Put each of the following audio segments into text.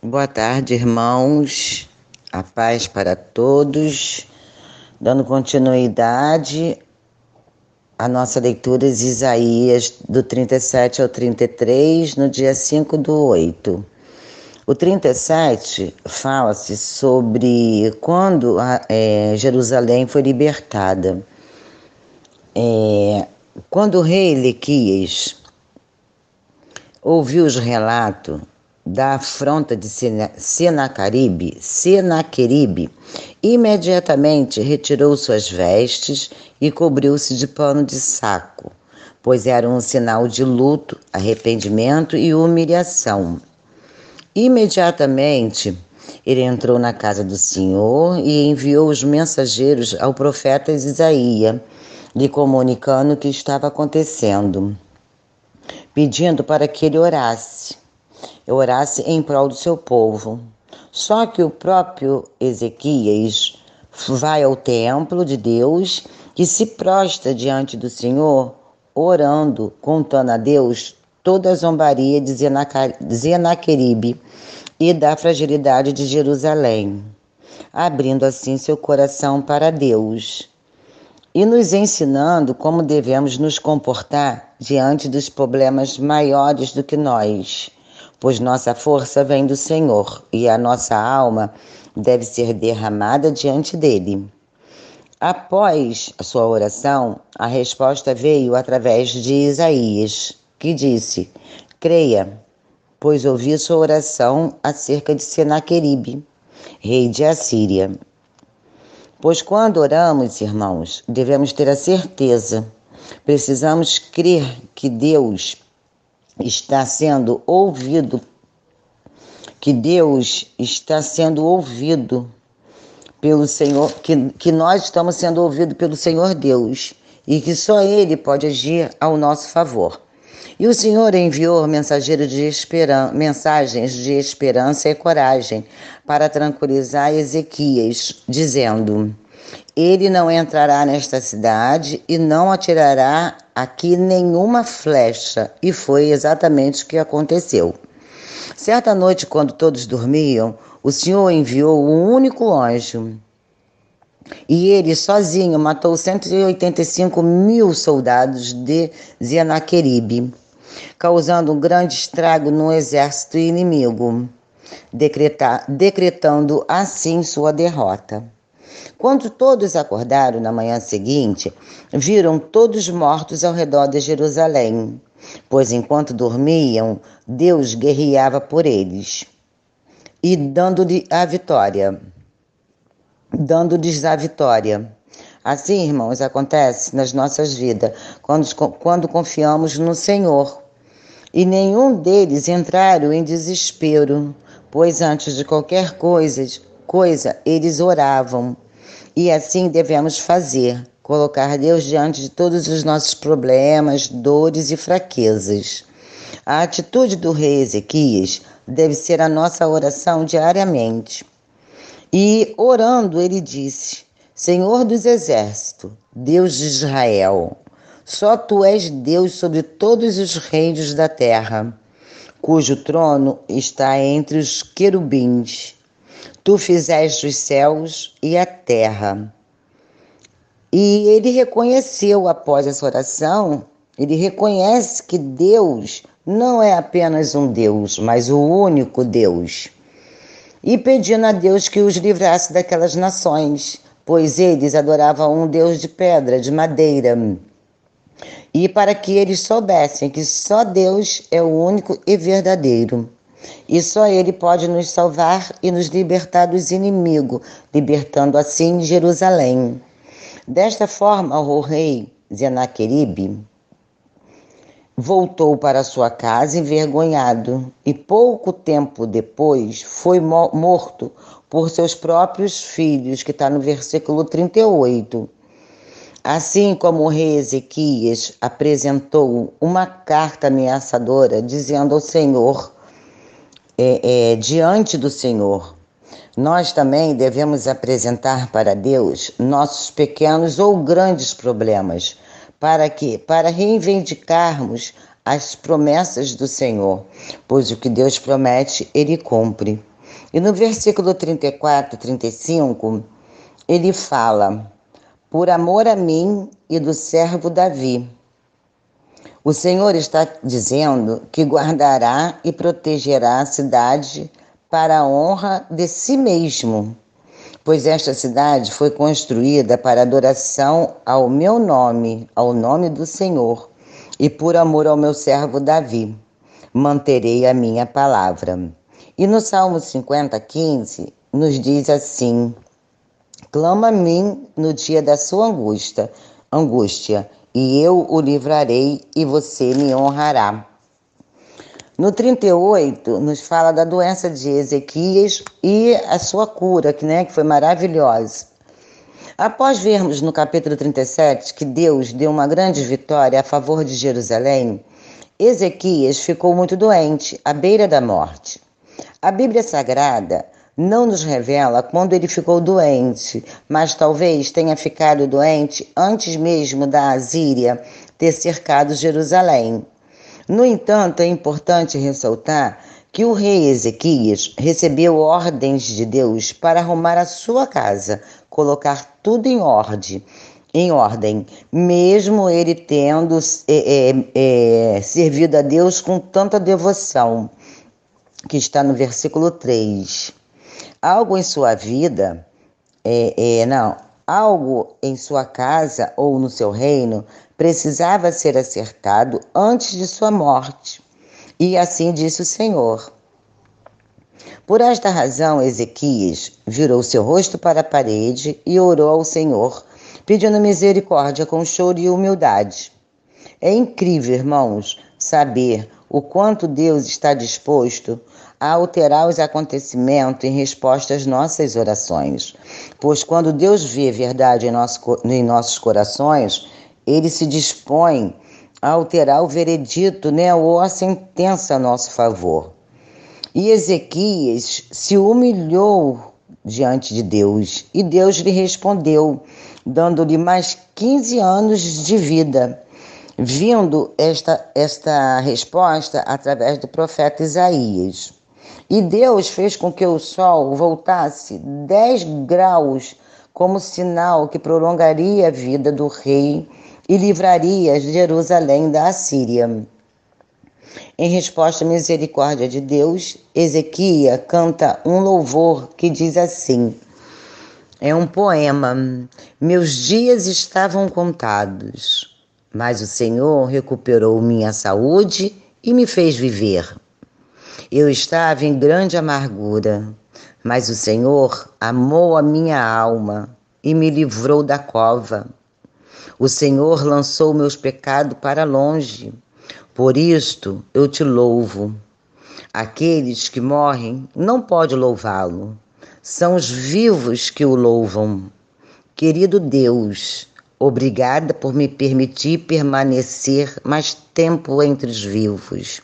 Boa tarde, irmãos. A paz para todos. Dando continuidade à nossa leitura de Isaías do 37 ao 33, no dia 5 do 8. O 37 fala-se sobre quando é, Jerusalém foi libertada. É, quando o rei Elequias ouviu os relatos da afronta de Senacaribe, Senaqueribe, imediatamente retirou suas vestes e cobriu-se de pano de saco, pois era um sinal de luto, arrependimento e humilhação. Imediatamente ele entrou na casa do Senhor e enviou os mensageiros ao profeta Isaías, lhe comunicando o que estava acontecendo, pedindo para que ele orasse, orasse em prol do seu povo. Só que o próprio Ezequias vai ao templo de Deus e se prostra diante do Senhor, orando, contando a Deus toda a zombaria de Zenaqueribe e da fragilidade de Jerusalém, abrindo assim seu coração para Deus e nos ensinando como devemos nos comportar diante dos problemas maiores do que nós, pois nossa força vem do Senhor e a nossa alma deve ser derramada diante dele. Após a sua oração, a resposta veio através de Isaías, que disse: Creia, pois ouvi sua oração acerca de Senaqueribe, rei de Assíria. Pois quando oramos, irmãos, devemos ter a certeza, precisamos crer que Deus está sendo ouvido, que Deus está sendo ouvido pelo Senhor, que, que nós estamos sendo ouvidos pelo Senhor Deus e que só Ele pode agir ao nosso favor. E o Senhor enviou mensageiros de esperan mensagens de esperança e coragem para tranquilizar Ezequias, dizendo: Ele não entrará nesta cidade e não atirará aqui nenhuma flecha. E foi exatamente o que aconteceu. Certa noite, quando todos dormiam, o Senhor enviou um único anjo. E ele sozinho matou 185 mil soldados de Zenaqueribe causando um grande estrago no exército inimigo, decretando assim sua derrota. Quando todos acordaram na manhã seguinte, viram todos mortos ao redor de Jerusalém, pois enquanto dormiam, Deus guerreava por eles e dando-lhe a vitória. Dando-lhes a vitória. Assim, irmãos, acontece nas nossas vidas, quando, quando confiamos no Senhor e nenhum deles entraram em desespero, pois antes de qualquer coisa, coisa eles oravam. E assim devemos fazer, colocar Deus diante de todos os nossos problemas, dores e fraquezas. A atitude do rei Ezequias deve ser a nossa oração diariamente. E orando, ele disse: Senhor dos exércitos, Deus de Israel, só tu és Deus sobre todos os reinos da terra, cujo trono está entre os querubins. Tu fizeste os céus e a terra. E ele reconheceu após essa oração, ele reconhece que Deus não é apenas um Deus, mas o único Deus. E pedindo a Deus que os livrasse daquelas nações, pois eles adoravam um Deus de pedra, de madeira e para que eles soubessem que só Deus é o único e verdadeiro. E só Ele pode nos salvar e nos libertar dos inimigos, libertando assim Jerusalém. Desta forma, o rei Zenaqueribe voltou para sua casa envergonhado e pouco tempo depois foi morto por seus próprios filhos, que está no versículo 38. Assim como o rei Ezequias apresentou uma carta ameaçadora dizendo ao Senhor, é, é, diante do Senhor, nós também devemos apresentar para Deus nossos pequenos ou grandes problemas, para que para reivindicarmos as promessas do Senhor, pois o que Deus promete, ele cumpre. E no versículo 34, 35, ele fala: Por amor a mim e do servo Davi. O Senhor está dizendo que guardará e protegerá a cidade para a honra de si mesmo, pois esta cidade foi construída para adoração ao meu nome, ao nome do Senhor, e por amor ao meu servo Davi, manterei a minha palavra. E no Salmo 50, 15, nos diz assim: Clama a mim no dia da sua angústia, angústia, e eu o livrarei e você me honrará. No 38, nos fala da doença de Ezequias e a sua cura, que, né, que foi maravilhosa. Após vermos no capítulo 37 que Deus deu uma grande vitória a favor de Jerusalém, Ezequias ficou muito doente, à beira da morte. A Bíblia Sagrada não nos revela quando ele ficou doente, mas talvez tenha ficado doente antes mesmo da Assíria ter cercado Jerusalém. No entanto, é importante ressaltar que o rei Ezequias recebeu ordens de Deus para arrumar a sua casa, colocar tudo em ordem, em ordem, mesmo ele tendo é, é, é, servido a Deus com tanta devoção, que está no versículo 3 algo em sua vida, é, é, não, algo em sua casa ou no seu reino precisava ser acertado antes de sua morte. E assim disse o Senhor. Por esta razão, Ezequias virou seu rosto para a parede e orou ao Senhor, pedindo misericórdia com choro e humildade. É incrível, irmãos, saber o quanto Deus está disposto a alterar os acontecimentos em resposta às nossas orações. Pois quando Deus vê verdade em, nosso, em nossos corações, ele se dispõe a alterar o veredito né, ou a sentença a nosso favor. E Ezequias se humilhou diante de Deus e Deus lhe respondeu, dando-lhe mais 15 anos de vida. Vindo esta, esta resposta através do profeta Isaías. E Deus fez com que o sol voltasse 10 graus como sinal que prolongaria a vida do rei e livraria Jerusalém da Assíria. Em resposta à misericórdia de Deus, Ezequias canta um louvor que diz assim: é um poema. Meus dias estavam contados, mas o Senhor recuperou minha saúde e me fez viver. Eu estava em grande amargura, mas o Senhor amou a minha alma e me livrou da cova. O Senhor lançou meus pecados para longe. Por isto eu te louvo. Aqueles que morrem não pode louvá-lo. São os vivos que o louvam. Querido Deus, obrigada por me permitir permanecer mais tempo entre os vivos.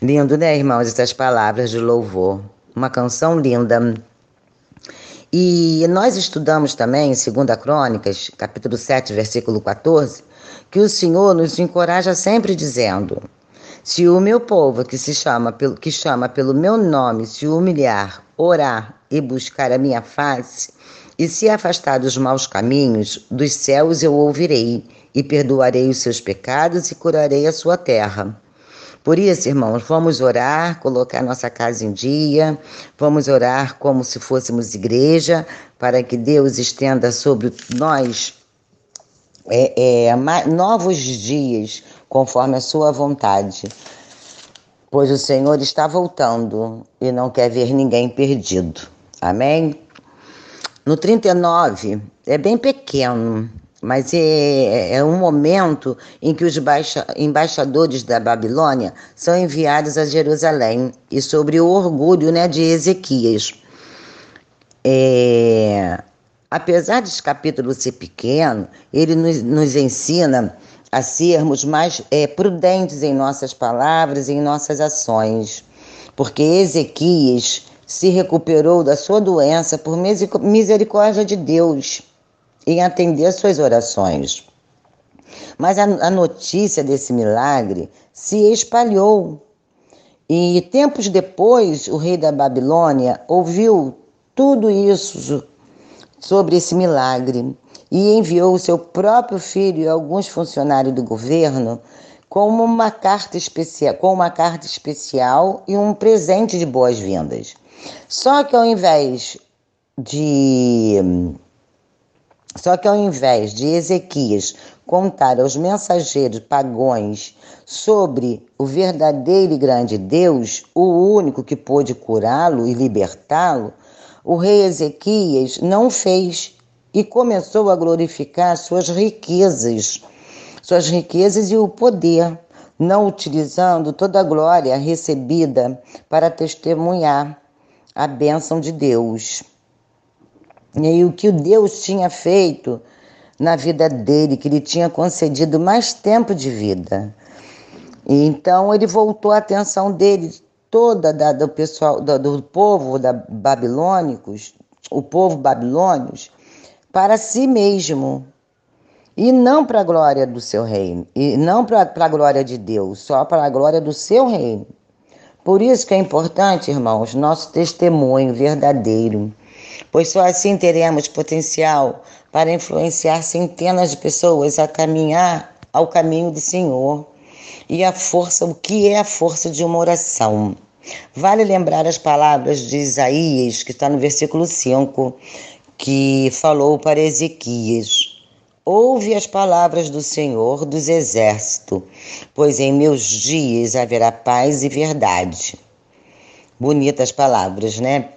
Lindo, né, irmãos, essas palavras de louvor. Uma canção linda. E nós estudamos também, em 2 Crônicas, capítulo 7, versículo 14, que o Senhor nos encoraja sempre dizendo: Se o meu povo que se chama pelo, que chama pelo meu nome se humilhar, orar e buscar a minha face, e se afastar dos maus caminhos, dos céus eu ouvirei, e perdoarei os seus pecados e curarei a sua terra. Por isso, irmãos, vamos orar, colocar nossa casa em dia, vamos orar como se fôssemos igreja, para que Deus estenda sobre nós é, é, novos dias, conforme a sua vontade. Pois o Senhor está voltando e não quer ver ninguém perdido. Amém? No 39, é bem pequeno, mas é, é um momento em que os baixa, embaixadores da Babilônia são enviados a Jerusalém e sobre o orgulho né, de Ezequias. É, apesar desse capítulo ser pequeno, ele nos, nos ensina a sermos mais é, prudentes em nossas palavras e em nossas ações, porque Ezequias se recuperou da sua doença por misericórdia de Deus em atender suas orações. Mas a, a notícia desse milagre se espalhou E tempos depois, o rei da Babilônia ouviu tudo isso sobre esse milagre e enviou o seu próprio filho e alguns funcionários do governo com uma carta especial, com uma carta especial e um presente de boas-vindas. Só que ao invés de só que ao invés de Ezequias contar aos mensageiros pagões sobre o verdadeiro e grande Deus, o único que pôde curá-lo e libertá-lo, o rei Ezequias não fez e começou a glorificar suas riquezas, suas riquezas e o poder, não utilizando toda a glória recebida para testemunhar a bênção de Deus. E o que Deus tinha feito na vida dele, que lhe tinha concedido mais tempo de vida. E então ele voltou a atenção dele toda da, do pessoal do, do povo da babilônicos, o povo babilônios, para si mesmo e não para a glória do seu reino, e não para a glória de Deus, só para a glória do seu reino. Por isso que é importante, irmãos, nosso testemunho verdadeiro, pois só assim teremos potencial para influenciar centenas de pessoas a caminhar ao caminho do Senhor. E a força, o que é a força de uma oração? Vale lembrar as palavras de Isaías, que está no versículo 5, que falou para Ezequias: Ouve as palavras do Senhor dos exércitos, pois em meus dias haverá paz e verdade. Bonitas palavras, né?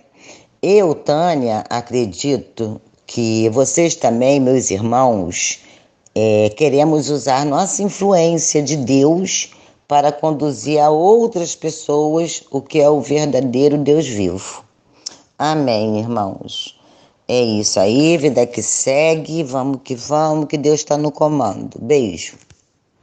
Eu, Tânia, acredito que vocês também, meus irmãos, é, queremos usar nossa influência de Deus para conduzir a outras pessoas o que é o verdadeiro Deus vivo. Amém, irmãos. É isso aí, vida que segue, vamos que vamos, que Deus está no comando. Beijo.